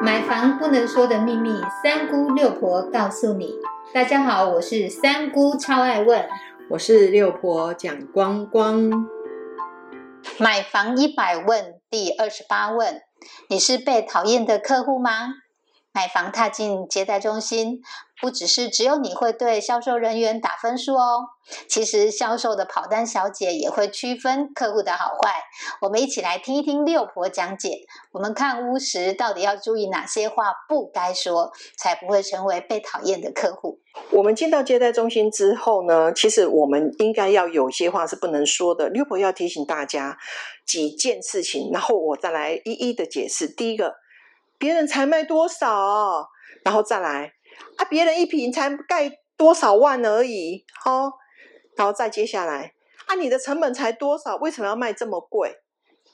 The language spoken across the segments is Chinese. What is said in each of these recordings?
买房不能说的秘密，三姑六婆告诉你。大家好，我是三姑，超爱问。我是六婆蒋光光。买房一百问第二十八问：你是被讨厌的客户吗？买房踏进接待中心，不只是只有你会对销售人员打分数哦，其实销售的跑单小姐也会区分客户的好坏。我们一起来听一听六婆讲解。我们看屋时到底要注意哪些话不该说，才不会成为被讨厌的客户？我们进到接待中心之后呢，其实我们应该要有些话是不能说的。六婆要提醒大家几件事情，然后我再来一一的解释。第一个。别人才卖多少，然后再来啊！别人一瓶才盖多少万而已，哦，然后再接下来啊！你的成本才多少？为什么要卖这么贵？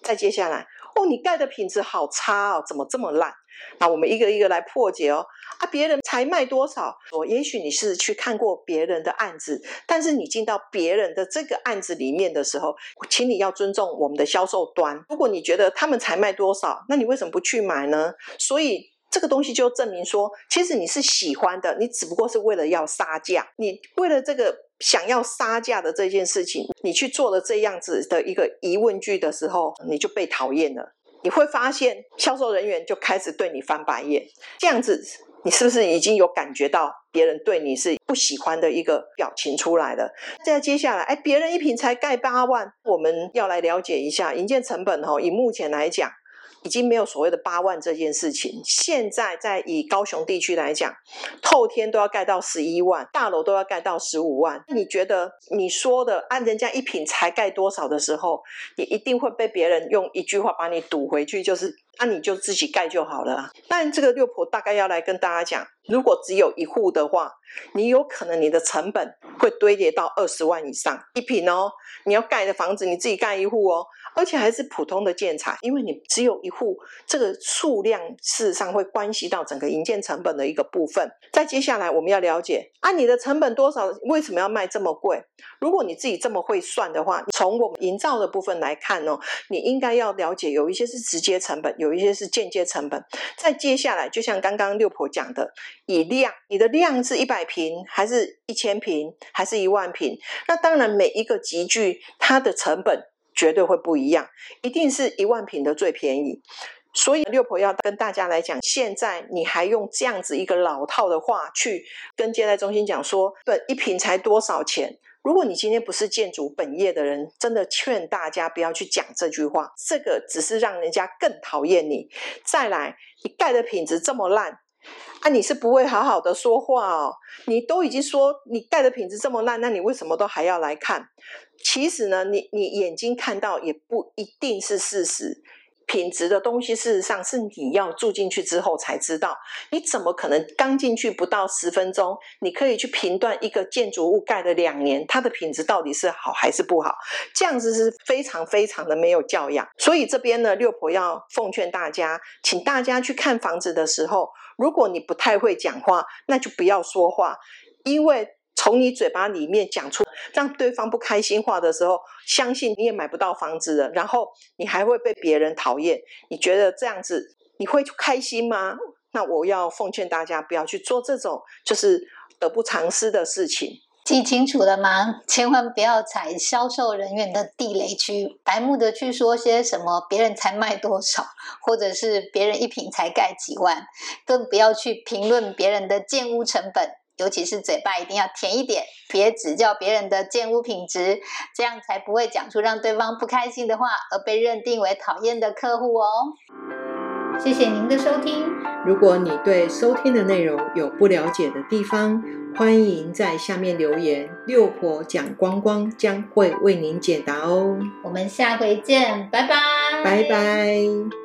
再接下来哦，你盖的品质好差哦，怎么这么烂？那我们一个一个来破解哦。啊，别人才卖多少？我也许你是去看过别人的案子，但是你进到别人的这个案子里面的时候，请你要尊重我们的销售端。如果你觉得他们才卖多少，那你为什么不去买呢？所以这个东西就证明说，其实你是喜欢的，你只不过是为了要杀价。你为了这个想要杀价的这件事情，你去做了这样子的一个疑问句的时候，你就被讨厌了。你会发现销售人员就开始对你翻白眼，这样子。你是不是已经有感觉到别人对你是不喜欢的一个表情出来了？再接下来，哎，别人一瓶才盖八万，我们要来了解一下营建成本哦。以目前来讲。已经没有所谓的八万这件事情。现在在以高雄地区来讲，透天都要盖到十一万，大楼都要盖到十五万。你觉得你说的按人家一品才盖多少的时候，你一定会被别人用一句话把你堵回去，就是那你就自己盖就好了。但这个六婆大概要来跟大家讲，如果只有一户的话，你有可能你的成本会堆叠到二十万以上一品哦。你要盖的房子，你自己盖一户哦。而且还是普通的建材，因为你只有一户，这个数量事实上会关系到整个营建成本的一个部分。再接下来我们要了解，啊，你的成本多少？为什么要卖这么贵？如果你自己这么会算的话，从我们营造的部分来看哦，你应该要了解，有一些是直接成本，有一些是间接成本。再接下来，就像刚刚六婆讲的，以量，你的量是一百平，还是一千平，还是一万平？那当然，每一个集聚它的成本。绝对会不一样，一定是一万平的最便宜。所以六婆要跟大家来讲，现在你还用这样子一个老套的话去跟接待中心讲说，对一瓶才多少钱？如果你今天不是建筑本业的人，真的劝大家不要去讲这句话，这个只是让人家更讨厌你。再来，你盖的品质这么烂。啊，你是不会好好的说话哦。你都已经说你盖的品质这么烂，那你为什么都还要来看？其实呢，你你眼睛看到也不一定是事实。品质的东西，事实上是你要住进去之后才知道。你怎么可能刚进去不到十分钟，你可以去评断一个建筑物盖了两年，它的品质到底是好还是不好？这样子是非常非常的没有教养。所以这边呢，六婆要奉劝大家，请大家去看房子的时候，如果你不太会讲话，那就不要说话，因为。从你嘴巴里面讲出让对方不开心话的时候，相信你也买不到房子了，然后你还会被别人讨厌。你觉得这样子你会开心吗？那我要奉劝大家不要去做这种就是得不偿失的事情。记清楚了吗？千万不要踩销售人员的地雷区，白目的去说些什么别人才卖多少，或者是别人一瓶才盖几万，更不要去评论别人的建屋成本。尤其是嘴巴一定要甜一点，别指教别人的建屋品质，这样才不会讲出让对方不开心的话，而被认定为讨厌的客户哦。谢谢您的收听。如果你对收听的内容有不了解的地方，欢迎在下面留言，六婆讲光光将会为您解答哦。我们下回见，拜拜，拜拜。